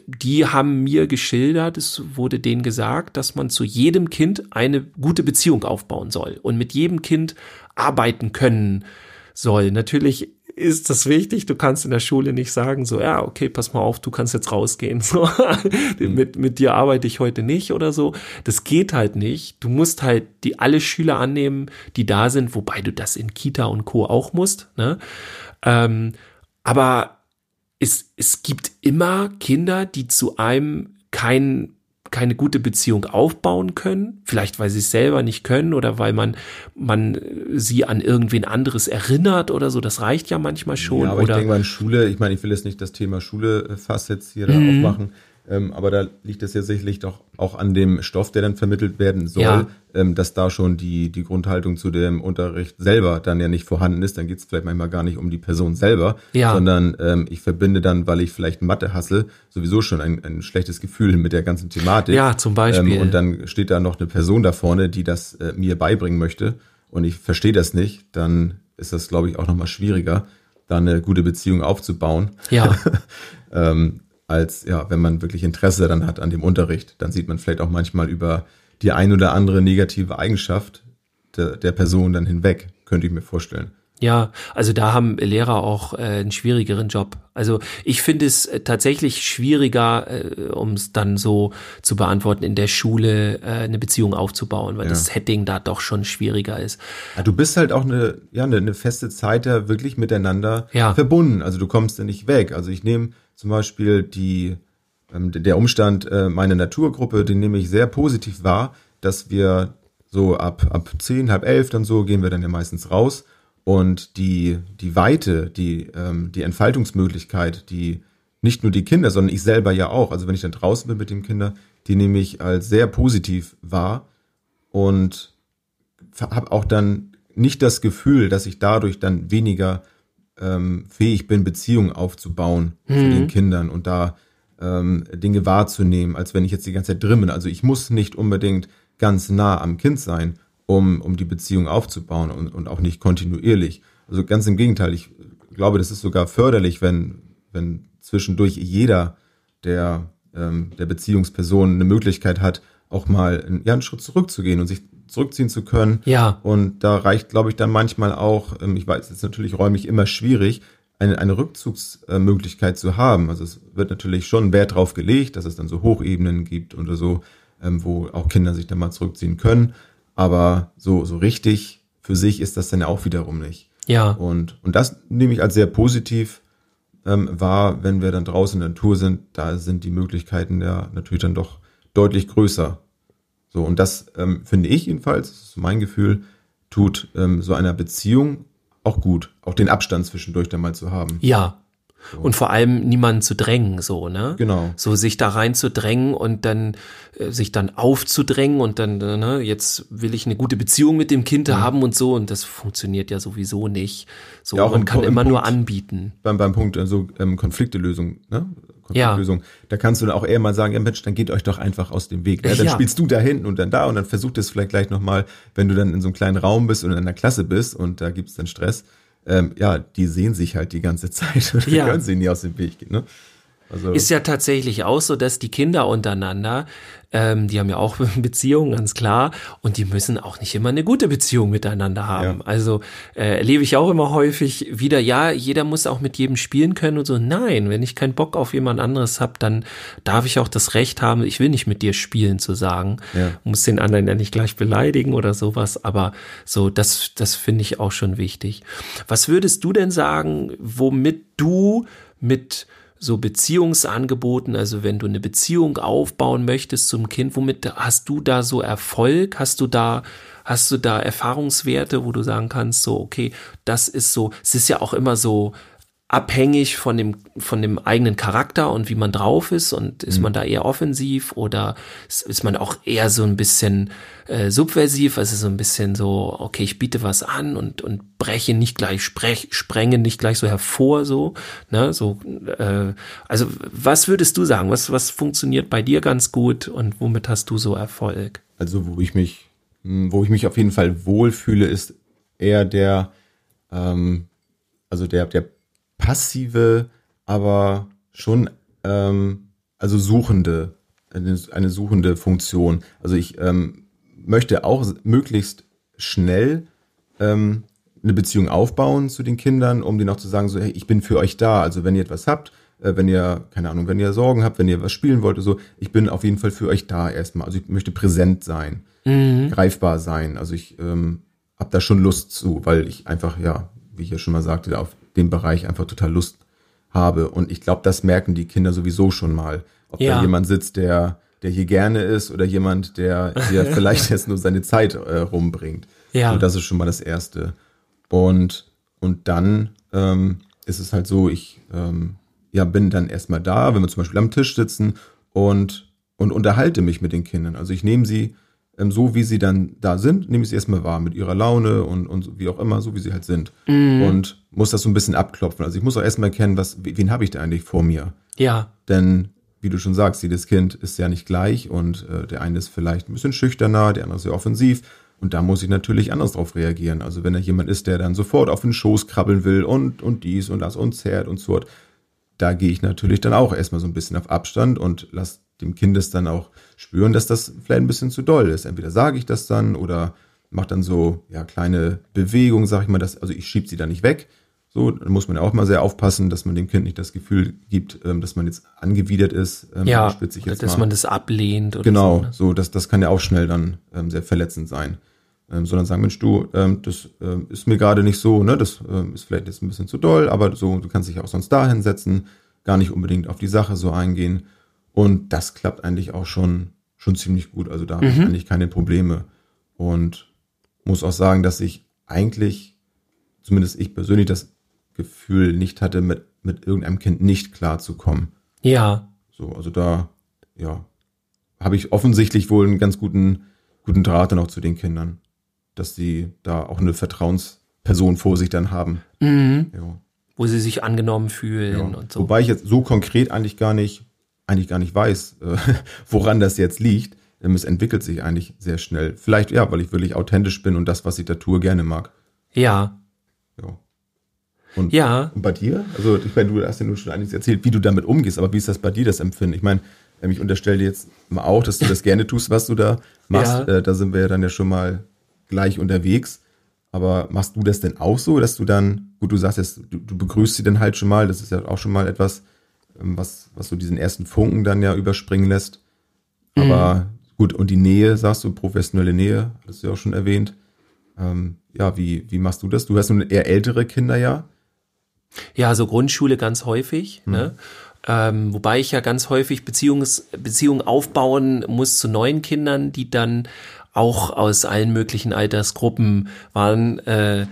die haben mir geschildert, es wurde denen gesagt, dass man zu jedem Kind eine gute Beziehung aufbauen soll und mit jedem Kind arbeiten können soll. Natürlich ist das wichtig. Du kannst in der Schule nicht sagen, so, ja, okay, pass mal auf, du kannst jetzt rausgehen. So, mit, mit dir arbeite ich heute nicht oder so. Das geht halt nicht. Du musst halt die alle Schüler annehmen, die da sind, wobei du das in Kita und Co. auch musst. Ne? Ähm, aber es, es gibt immer Kinder, die zu einem keinen keine gute Beziehung aufbauen können, vielleicht weil sie es selber nicht können oder weil man man sie an irgendwen anderes erinnert oder so, das reicht ja manchmal schon. Ja,
aber
oder
ich denke mal in Schule, ich meine, ich will jetzt nicht das Thema Schule äh, fast jetzt hier mhm. aufmachen, ähm, aber da liegt es ja sicherlich doch auch an dem Stoff, der dann vermittelt werden soll, ja. ähm, dass da schon die, die Grundhaltung zu dem Unterricht selber dann ja nicht vorhanden ist. Dann geht es vielleicht manchmal gar nicht um die Person selber, ja. sondern ähm, ich verbinde dann, weil ich vielleicht Mathe hasse, sowieso schon ein, ein schlechtes Gefühl mit der ganzen Thematik.
Ja, zum Beispiel.
Ähm, und dann steht da noch eine Person da vorne, die das äh, mir beibringen möchte und ich verstehe das nicht, dann ist das, glaube ich, auch nochmal schwieriger, da eine gute Beziehung aufzubauen.
Ja.
ähm, als ja, wenn man wirklich Interesse dann hat an dem Unterricht. Dann sieht man vielleicht auch manchmal über die ein oder andere negative Eigenschaft der, der Person dann hinweg, könnte ich mir vorstellen.
Ja, also da haben Lehrer auch äh, einen schwierigeren Job. Also ich finde es äh, tatsächlich schwieriger, äh, um es dann so zu beantworten, in der Schule äh, eine Beziehung aufzubauen, weil
Ja.
das Setting da doch schon schwieriger ist.
Ja, du bist halt auch eine, ja, eine, eine feste Zeit da wirklich miteinander
Ja.
verbunden. Also du kommst ja nicht weg. Also ich nehme zum Beispiel die, ähm, der Umstand, äh, meine Naturgruppe, den nehme ich sehr positiv wahr, dass wir so ab, ab zehn, halb elf dann so gehen wir dann ja meistens raus. Und die, die Weite, die, ähm, die Entfaltungsmöglichkeit, die nicht nur die Kinder, sondern ich selber ja auch, also wenn ich dann draußen bin mit den Kindern, die nehme ich als sehr positiv wahr und habe auch dann nicht das Gefühl, dass ich dadurch dann weniger ähm, fähig bin, Beziehungen aufzubauen zu den Kindern und da ähm, Dinge wahrzunehmen, als wenn ich jetzt die ganze Zeit drin bin. Also ich muss nicht unbedingt ganz nah am Kind sein, um, um die Beziehung aufzubauen und, und auch nicht kontinuierlich. Also ganz im Gegenteil, ich glaube, das ist sogar förderlich, wenn, wenn zwischendurch jeder der, ähm, der Beziehungsperson eine Möglichkeit hat, auch mal einen, ja, einen Schritt zurückzugehen und sich zurückziehen zu können.
Ja.
Und da reicht, glaube ich, dann manchmal auch, ähm, ich weiß, es ist natürlich räumlich immer schwierig, eine, eine Rückzugsmöglichkeit zu haben. Also es wird natürlich schon Wert drauf gelegt, dass es dann so Hochebenen gibt oder so, ähm, wo auch Kinder sich dann mal zurückziehen können. Aber so, so richtig für sich ist das dann ja auch wiederum nicht.
Ja,
Und, und das nehme ich als sehr positiv ähm, wahr, wenn wir dann draußen in der Natur sind. Da sind die Möglichkeiten ja natürlich dann doch deutlich größer. So, und das ähm, finde ich jedenfalls, das ist mein Gefühl, tut ähm, so einer Beziehung auch gut, auch den Abstand zwischendurch dann mal zu haben.
ja. Und vor allem niemanden zu drängen, so, ne?
Genau.
So sich da rein zu drängen und dann äh, sich dann aufzudrängen und dann, äh, ne, jetzt will ich eine gute Beziehung mit dem Kind haben und so und das funktioniert ja sowieso nicht. So,
Ja, auch
man
im
kann
im
immer nur
Punkt-
anbieten.
Beim, beim Punkt also ähm, Konfliktelösung, ne? Konfliktlösung, da kannst du dann auch eher mal sagen, ja Mensch, dann geht euch doch einfach aus dem Weg. Ne? Dann
Ja.
spielst du da hinten und dann da und dann versucht es vielleicht gleich nochmal, wenn du dann in so einem kleinen Raum bist und in einer Klasse bist und da gibt's dann Stress, ähm, ja, die sehen sich halt die ganze Zeit und
Ja.
können sie nie aus dem Weg gehen. Ne? Also,
Ist ja tatsächlich auch so, dass die Kinder untereinander, ähm, die haben ja auch Beziehungen, ganz klar, und die müssen auch nicht immer eine gute Beziehung miteinander haben.
Ja.
Also äh, erlebe ich auch immer häufig wieder, ja, jeder muss auch mit jedem spielen können und so. Nein, wenn ich keinen Bock auf jemand anderes habe, dann darf ich auch das Recht haben, ich will nicht mit dir spielen zu sagen.
Ja.
Muss den anderen ja nicht gleich beleidigen oder sowas, aber so, das, das finde ich auch schon wichtig. Was würdest du denn sagen, womit du mit so Beziehungsangeboten, also wenn du eine Beziehung aufbauen möchtest zum Kind, womit hast du da so Erfolg? Hast du da, hast du da Erfahrungswerte, wo du sagen kannst, so, okay, das ist so, es ist ja auch immer so abhängig von dem, von dem eigenen Charakter und wie man drauf ist und ist man da eher offensiv oder ist, man auch eher so ein bisschen äh, subversiv, also so ein bisschen so, okay, ich biete was an und, und breche nicht gleich, sprech, sprenge nicht gleich so hervor, so, ne, so, äh, also was würdest du sagen, was, was funktioniert bei dir ganz gut und womit hast du so Erfolg?
also wo ich mich, mh, wo ich mich auf jeden Fall wohlfühle, ist eher der, ähm, also der, der passive, aber schon, ähm, also suchende, eine, eine suchende Funktion. Also ich ähm, möchte auch möglichst schnell ähm, eine Beziehung aufbauen zu den Kindern, um denen auch zu sagen, so, hey, ich bin für euch da. Also wenn ihr etwas habt, äh, wenn ihr, keine Ahnung, wenn ihr Sorgen habt, wenn ihr was spielen wollt so, ich bin auf jeden Fall für euch da erstmal. Also ich möchte präsent sein, greifbar sein. Also ich ähm, habe da schon Lust zu, weil ich einfach, ja, wie ich ja schon mal sagte, auf dem Bereich einfach total Lust habe. Und ich glaube, das merken die Kinder sowieso schon mal. Ob
Ja.
da jemand sitzt, der, der hier gerne ist oder jemand, der, der vielleicht jetzt nur seine Zeit äh, rumbringt.
Ja.
So, das ist schon mal das Erste. Und, und dann ähm, ist es halt so, ich ähm, ja, bin dann erstmal da, wenn wir zum Beispiel am Tisch sitzen und, und unterhalte mich mit den Kindern. Also ich nehme sie so, wie sie dann da sind, nehme ich sie erstmal wahr, mit ihrer Laune und, und wie auch immer, so wie sie halt sind. Und muss das so ein bisschen abklopfen. Also ich muss auch erstmal erkennen, was, wen habe ich da eigentlich vor mir?
Ja,
Denn, wie du schon sagst, jedes Kind ist ja nicht gleich und äh, der eine ist vielleicht ein bisschen schüchterner, der andere ist sehr offensiv. Und da muss ich natürlich anders drauf reagieren. Also wenn da jemand ist, der dann sofort auf den Schoß krabbeln will und, und dies und das und zerrt und so, da gehe ich natürlich dann auch erstmal so ein bisschen auf Abstand und lass dem Kind es dann auch spüren, dass das vielleicht ein bisschen zu doll ist. Entweder sage ich das dann oder macht dann so ja kleine Bewegungen, sag ich mal, dass, also ich schieb sie da nicht weg. So, da muss man ja auch mal sehr aufpassen, dass man dem Kind nicht das Gefühl gibt, ähm, dass man jetzt angewidert ist.
Ähm, ja, dass mal. man das ablehnt.
Oder genau, so, ne? so das, das kann ja auch schnell dann ähm, sehr verletzend sein. Ähm, sondern sagen, Mensch, du, ähm, das ähm, ist mir gerade nicht so, ne, das ähm, ist vielleicht jetzt ein bisschen zu doll, aber so, du kannst dich auch sonst da hinsetzen, gar nicht unbedingt auf die Sache so eingehen. Und das klappt eigentlich auch schon, schon ziemlich gut. Also da mhm. habe ich eigentlich keine Probleme. Und muss auch sagen, dass ich eigentlich, zumindest ich persönlich, das Gefühl nicht hatte, mit, mit irgendeinem Kind nicht klarzukommen.
Ja.
So, also da, ja, habe ich offensichtlich wohl einen ganz guten, guten Draht dann auch zu den Kindern, dass sie da auch eine Vertrauensperson vor sich dann haben.
Mhm. Ja. Wo sie sich angenommen fühlen ja. und so.
Wobei ich jetzt so konkret eigentlich gar nicht, eigentlich gar nicht weiß, äh, woran das jetzt liegt. Es entwickelt sich eigentlich sehr schnell. Vielleicht, ja, weil ich wirklich authentisch bin und das, was ich da tue, gerne mag.
Ja.
Ja.
Und, ja.
Und bei dir? Also, ich meine, du hast ja nur schon einiges erzählt, wie du damit umgehst, aber wie ist das bei dir, das Empfinden? Ich meine, ähm, ich unterstelle dir jetzt mal auch, dass du das gerne tust, was du da machst. Ja. Äh, da sind wir ja dann ja schon mal gleich unterwegs. Aber machst du das denn auch so, dass du dann, gut, du sagst jetzt, du, du begrüßt sie dann halt schon mal, das ist ja auch schon mal etwas, ähm, was, was so diesen ersten Funken dann ja überspringen lässt. Aber mhm. gut, und die Nähe, sagst du, professionelle Nähe, hast du ja auch schon erwähnt. Ähm, ja, wie, wie machst du das? Du hast nun eher ältere Kinder ja.
Ja, also Grundschule ganz häufig. Mhm. Ne? Ähm, wobei ich ja ganz häufig Beziehungs Beziehungen aufbauen muss zu neuen Kindern, die dann auch aus allen möglichen Altersgruppen waren. Äh,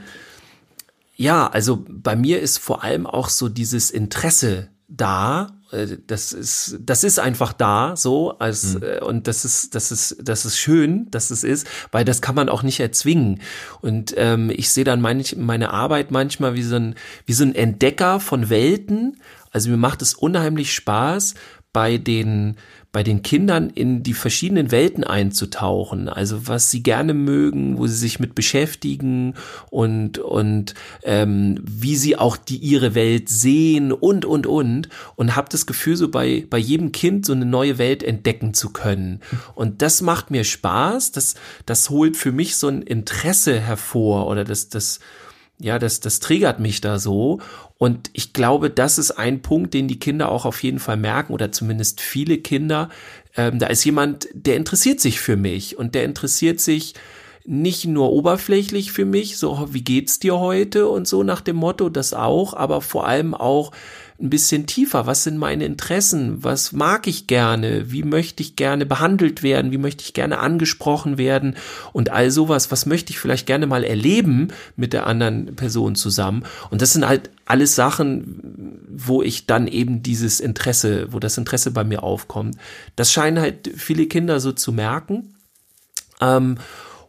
ja, also bei mir ist vor allem auch so dieses Interesse da äh, das ist das ist einfach da so als mhm. und das ist das ist das ist schön dass es ist weil das kann man auch nicht erzwingen und ähm, ich sehe dann manch, meine Arbeit manchmal wie so ein wie so ein Entdecker von Welten also mir macht es unheimlich Spaß bei den bei den Kindern in die verschiedenen Welten einzutauchen, also was sie gerne mögen, wo sie sich mit beschäftigen und und ähm, wie sie auch die ihre Welt sehen und und und. Und habe das Gefühl so bei bei jedem Kind so eine neue Welt entdecken zu können. Und das macht mir Spaß, das das holt für mich so ein Interesse hervor oder das das ja, das, das triggert mich da so. Und ich glaube, das ist ein Punkt, den die Kinder auch auf jeden Fall merken oder zumindest viele Kinder. Ähm, da ist jemand, der interessiert sich für mich und der interessiert sich nicht nur oberflächlich für mich, so wie geht's dir heute und so nach dem Motto, das auch, aber vor allem auch ein bisschen tiefer. Was sind meine Interessen? Was mag ich gerne? Wie möchte ich gerne behandelt werden? Wie möchte ich gerne angesprochen werden? Und all sowas, was möchte ich vielleicht gerne mal erleben mit der anderen Person zusammen? Und das sind halt alles Sachen, wo ich dann eben dieses Interesse, wo das Interesse bei mir aufkommt. Das scheinen halt viele Kinder so zu merken. Ähm,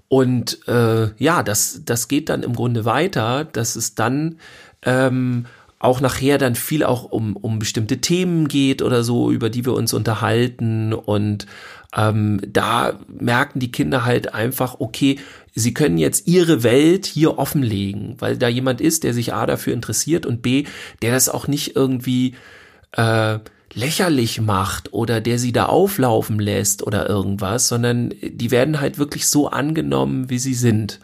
und äh, ja, das, das geht dann im Grunde weiter, dass es dann ähm, auch nachher dann viel auch um, um bestimmte Themen geht oder so, über die wir uns unterhalten. Und ähm, da merken die Kinder halt einfach, okay, sie können jetzt ihre Welt hier offenlegen, weil da jemand ist, der sich A dafür interessiert und B, der das auch nicht irgendwie äh, lächerlich macht oder der sie da auflaufen lässt oder irgendwas, sondern die werden halt wirklich so angenommen, wie sie sind.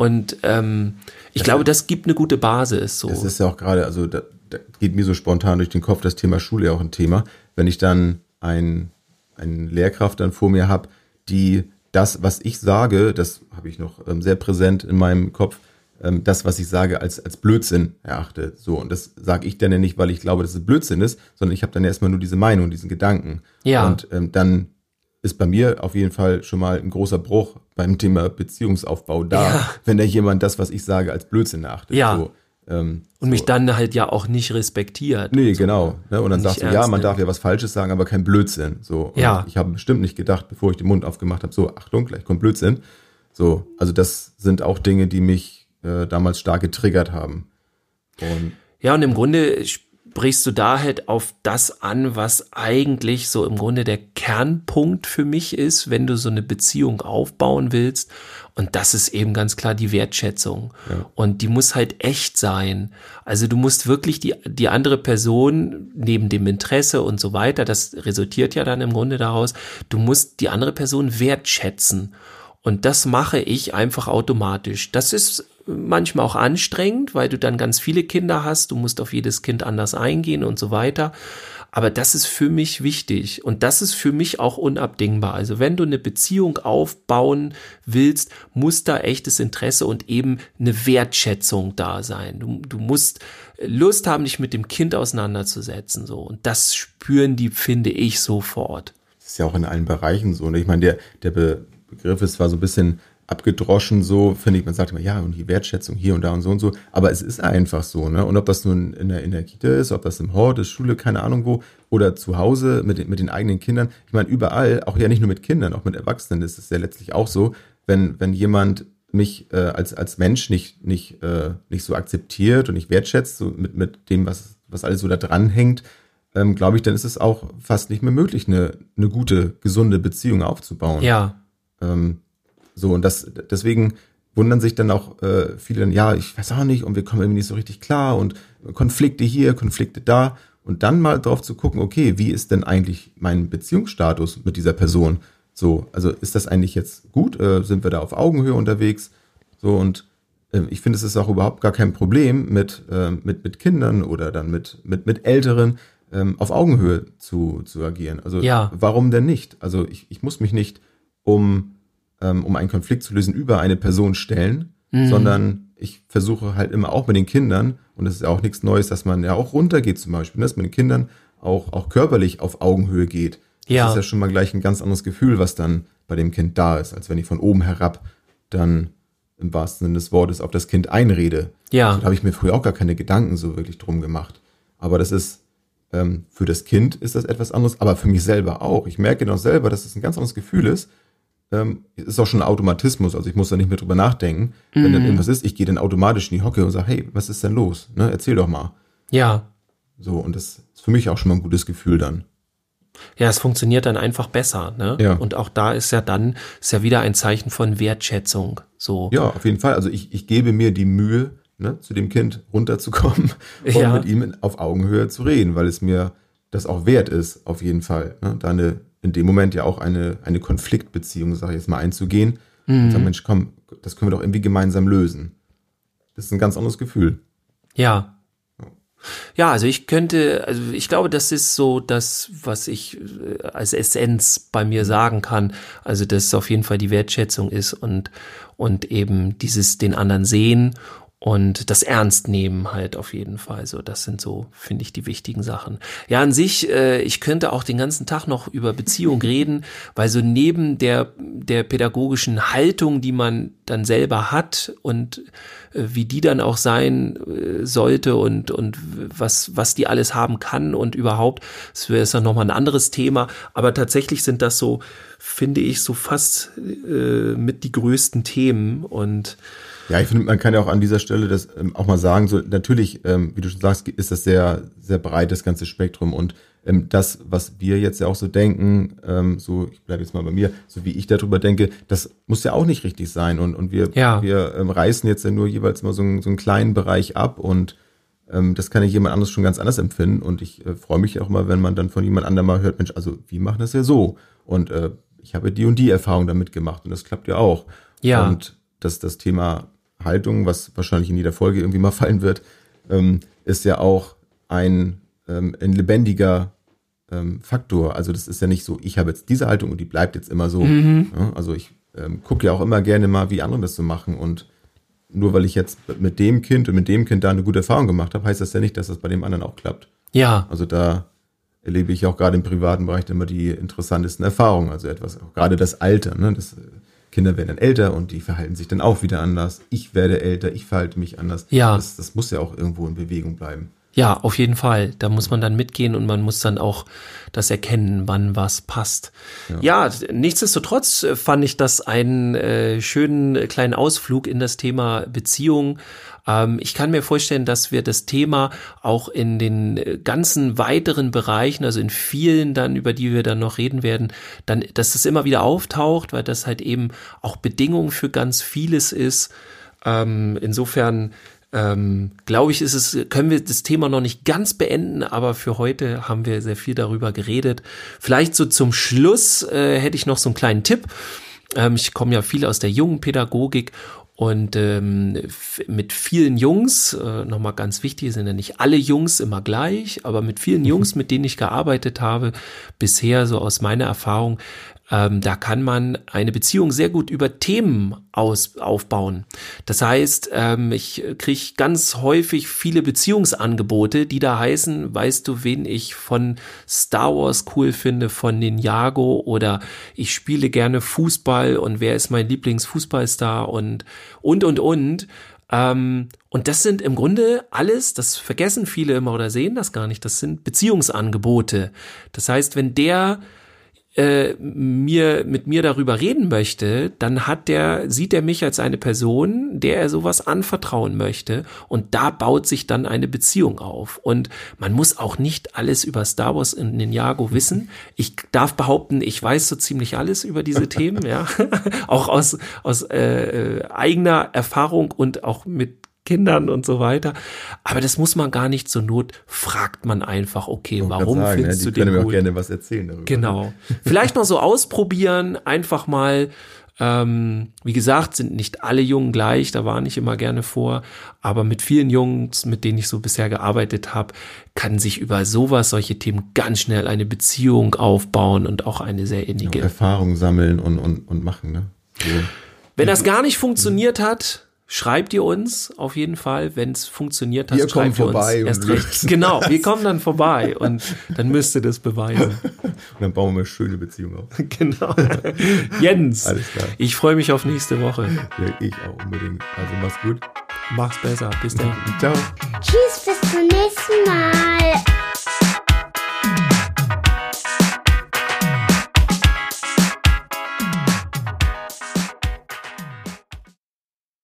Und ähm, ich das glaube, das gibt eine gute Basis. So.
Das ist ja auch gerade, also da, da geht mir so spontan durch den Kopf das Thema Schule ja auch ein Thema. Wenn ich dann ein, ein Lehrkraft dann vor mir habe, die das, was ich sage, das habe ich noch ähm, sehr präsent in meinem Kopf, ähm, das, was ich sage, als, als Blödsinn erachte. So, und das sage ich dann ja nicht, weil ich glaube, dass es Blödsinn ist, sondern ich habe dann erstmal nur diese Meinung, diesen Gedanken.
Ja.
Und ähm, dann ist bei mir auf jeden Fall schon mal ein großer Bruch beim Thema Beziehungsaufbau da, ja. wenn da jemand das, was ich sage, als Blödsinn achtet.
Ja. So, ähm, und so. mich dann halt ja auch nicht respektiert.
Nee, so. genau. Ne? Und dann sagst du, ja, man nimmt. darf ja was Falsches sagen, aber kein Blödsinn. So.
Ja.
Ich habe bestimmt nicht gedacht, bevor ich den Mund aufgemacht habe, so, Achtung, gleich kommt Blödsinn. So, also das sind auch Dinge, die mich äh, damals stark getriggert haben.
Und ja, und im Grunde brichst du da halt auf das an, was eigentlich so im Grunde der Kernpunkt für mich ist, wenn du so eine Beziehung aufbauen willst. Und das ist eben ganz klar die Wertschätzung. Ja. Und die muss halt echt sein. Also du musst wirklich die, die andere Person neben dem Interesse und so weiter, das resultiert ja dann im Grunde daraus, du musst die andere Person wertschätzen. Und das mache ich einfach automatisch. Das ist manchmal auch anstrengend, weil du dann ganz viele Kinder hast. Du musst auf jedes Kind anders eingehen und so weiter. Aber das ist für mich wichtig und das ist für mich auch unabdingbar. Also wenn du eine Beziehung aufbauen willst, muss da echtes Interesse und eben eine Wertschätzung da sein. Du, du musst Lust haben, dich mit dem Kind auseinanderzusetzen, so. Und das spüren die, finde ich, sofort.
Das ist ja auch in allen Bereichen so. Und ich meine, der, der Be Begriff ist zwar so ein bisschen abgedroschen so, finde ich, man sagt immer, ja, und die Wertschätzung hier und da und so und so, aber es ist einfach so, ne? Und ob das nun in der, in der Kita ist, ob das im Hort ist, Schule, keine Ahnung wo, oder zu Hause mit mit den eigenen Kindern, ich meine, überall, auch ja nicht nur mit Kindern, auch mit Erwachsenen ist es ja letztlich auch so, wenn, wenn jemand mich äh, als, als Mensch nicht, nicht, äh, nicht so akzeptiert und nicht wertschätzt, so mit, mit dem, was, was alles so da dran hängt, ähm, glaube ich, dann ist es auch fast nicht mehr möglich, eine, eine gute, gesunde Beziehung aufzubauen.
Ja.
Ähm, so, und das, deswegen wundern sich dann auch äh, viele dann, ja, ich weiß auch nicht, und wir kommen irgendwie nicht so richtig klar und Konflikte hier, Konflikte da. Und dann mal drauf zu gucken, okay, wie ist denn eigentlich mein Beziehungsstatus mit dieser Person? So, also ist das eigentlich jetzt gut? Äh, sind wir da auf Augenhöhe unterwegs? So, und äh, ich finde, es ist auch überhaupt gar kein Problem, mit, äh, mit, mit Kindern oder dann mit, mit, mit Älteren ähm, auf Augenhöhe zu, zu agieren. Also
Ja.
warum denn nicht? Also ich, ich muss mich nicht um ähm, um einen Konflikt zu lösen, über eine Person stellen, sondern ich versuche halt immer auch mit den Kindern, und das ist ja auch nichts Neues, dass man ja auch runtergeht zum Beispiel, ne, dass man den Kindern auch, auch körperlich auf Augenhöhe geht. Das
Ja.
ist ja schon mal gleich ein ganz anderes Gefühl, was dann bei dem Kind da ist, als wenn ich von oben herab dann im wahrsten Sinne des Wortes auf das Kind einrede.
Ja.
Da habe ich mir früher auch gar keine Gedanken so wirklich drum gemacht. Aber das ist, ähm, für das Kind ist das etwas anderes, aber für mich selber auch. Ich merke noch selber, dass es ein ganz anderes Gefühl ist. Ähm, es ist auch schon ein Automatismus, also ich muss da nicht mehr drüber nachdenken. Wenn dann irgendwas ist, ich gehe dann automatisch in die Hocke und sage, hey, was ist denn los? Ne, erzähl doch mal.
Ja.
So, und das ist für mich auch schon mal ein gutes Gefühl dann.
Ja, es funktioniert dann einfach besser, ne?
Ja.
Und auch da ist ja dann, ist ja wieder ein Zeichen von Wertschätzung. So.
Ja, auf jeden Fall. Also ich, ich gebe mir die Mühe, ne, zu dem Kind runterzukommen und
Ja.
mit ihm auf Augenhöhe zu reden, weil es mir das auch wert ist, auf jeden Fall. Ne, da eine, in dem Moment ja auch eine, eine Konfliktbeziehung, sage ich jetzt mal, einzugehen. Und sagen, Mensch, komm, das können wir doch irgendwie gemeinsam lösen. Das ist ein ganz anderes Gefühl.
Ja. Ja, also ich könnte, also ich glaube, das ist so das, was ich äh, als Essenz bei mir sagen kann. Also, dass es auf jeden Fall die Wertschätzung ist und, und eben dieses den anderen sehen und das Ernst nehmen halt auf jeden Fall. So, das sind so, finde ich, die wichtigen Sachen. Ja, an sich, äh, ich könnte auch den ganzen Tag noch über Beziehung reden, weil so neben der, der pädagogischen Haltung, die man dann selber hat und wie die dann auch sein äh, sollte und, und was, was die alles haben kann und überhaupt, das wäre jetzt dann nochmal ein anderes Thema. Aber tatsächlich sind das so, finde ich, so fast äh, mit die größten Themen und
Ja, ich finde, man kann ja auch an dieser Stelle das ähm, auch mal sagen, so natürlich, ähm, wie du schon sagst, ist das sehr, sehr breit, das ganze Spektrum und ähm, das, was wir jetzt ja auch so denken, ähm, so, ich bleibe jetzt mal bei mir, so wie ich darüber denke, das muss ja auch nicht richtig sein und, und wir,
Ja.
wir ähm, reißen jetzt ja nur jeweils mal so, einen- so einen kleinen Bereich ab und ähm, das kann ja jemand anderes schon ganz anders empfinden und ich äh, freue mich auch mal, wenn man dann von jemand anderem mal hört, Mensch, also wir machen das ja so und äh, ich habe die und die Erfahrung damit gemacht und das klappt ja auch.
Ja.
Und das, das Thema Haltung, was wahrscheinlich in jeder Folge irgendwie mal fallen wird, ähm, ist ja auch ein, ähm, ein lebendiger ähm, Faktor. Also das ist ja nicht so, ich habe jetzt diese Haltung und die bleibt jetzt immer so. Ja, also ich ähm, gucke ja auch immer gerne mal, wie andere das so machen und nur weil ich jetzt mit dem Kind und mit dem Kind da eine gute Erfahrung gemacht habe, heißt das ja nicht, dass das bei dem anderen auch klappt.
ja,
Also da erlebe ich auch gerade im privaten Bereich immer die interessantesten Erfahrungen. Also etwas, auch gerade das Alter. Ne? Das, äh, Kinder werden dann älter und die verhalten sich dann auch wieder anders. Ich werde älter, ich verhalte mich anders.
Ja.
Das, das muss ja auch irgendwo in Bewegung bleiben.
Ja, auf jeden Fall. Da muss man dann mitgehen und man muss dann auch das erkennen, wann was passt. Ja, nichtsdestotrotz äh, fand ich das einen äh, schönen kleinen Ausflug in das Thema Beziehung. Ähm, ich kann mir vorstellen, dass wir das Thema auch in den äh, ganzen weiteren Bereichen, also in vielen dann, über die wir dann noch reden werden, dann, dass das immer wieder auftaucht, weil das halt eben auch Bedingung für ganz vieles ist. Ähm, insofern ähm, glaube ich, ist es, können wir das Thema noch nicht ganz beenden, aber für heute haben wir sehr viel darüber geredet. Vielleicht so zum Schluss äh, hätte ich noch so einen kleinen Tipp. Ähm, ich komme ja viel aus der jungen Pädagogik und ähm, mit vielen Jungs, äh, nochmal ganz wichtig, sind ja nicht alle Jungs immer gleich, aber mit vielen Jungs, mit denen ich gearbeitet habe, bisher so aus meiner Erfahrung, ähm, da kann man eine Beziehung sehr gut über Themen aus, aufbauen. Das heißt, ähm, ich kriege ganz häufig viele Beziehungsangebote, die da heißen, weißt du, wen ich von Star Wars cool finde, von Ninjago oder ich spiele gerne Fußball und wer ist mein Lieblingsfußballstar und, und, und, und. Ähm, und das sind im Grunde alles, das vergessen viele immer oder sehen das gar nicht, das sind Beziehungsangebote. Das heißt, wenn der äh, mir mit mir darüber reden möchte, dann hat der sieht er mich als eine Person, der er sowas anvertrauen möchte. Und da baut sich dann eine Beziehung auf. Und man muss auch nicht alles über Star Wars in Ninjago wissen. Ich darf behaupten, ich weiß so ziemlich alles über diese Themen, ja, auch aus aus äh, äh eigener Erfahrung und auch mit Kindern und so weiter. Aber das muss man gar nicht zur Not, fragt man einfach, okay, warum sagen, findest
ja,
du den
können
mir
auch gerne was erzählen darüber.
Genau. Vielleicht mal so ausprobieren, einfach mal, ähm, wie gesagt, sind nicht alle Jungen gleich, da war ich immer gerne vor, aber mit vielen Jungs, mit denen ich so bisher gearbeitet habe, kann sich über sowas, solche Themen ganz schnell eine Beziehung aufbauen und auch eine sehr innige. Ja,
Erfahrung sammeln und, und, und machen, ne? So.
Wenn das gar nicht funktioniert hat, schreibt ihr uns auf jeden Fall, wenn es funktioniert hat.
Wir kommen vorbei
erst recht. Genau, wir kommen dann vorbei und dann müsst ihr das beweisen.
Und dann bauen wir eine schöne Beziehung auf.
Genau. Jens, Alles klar. ich freue mich auf nächste Woche.
Ja, ich auch unbedingt. Also mach's gut.
Mach's besser. Bis dann.
Ciao.
Tschüss, bis zum nächsten Mal.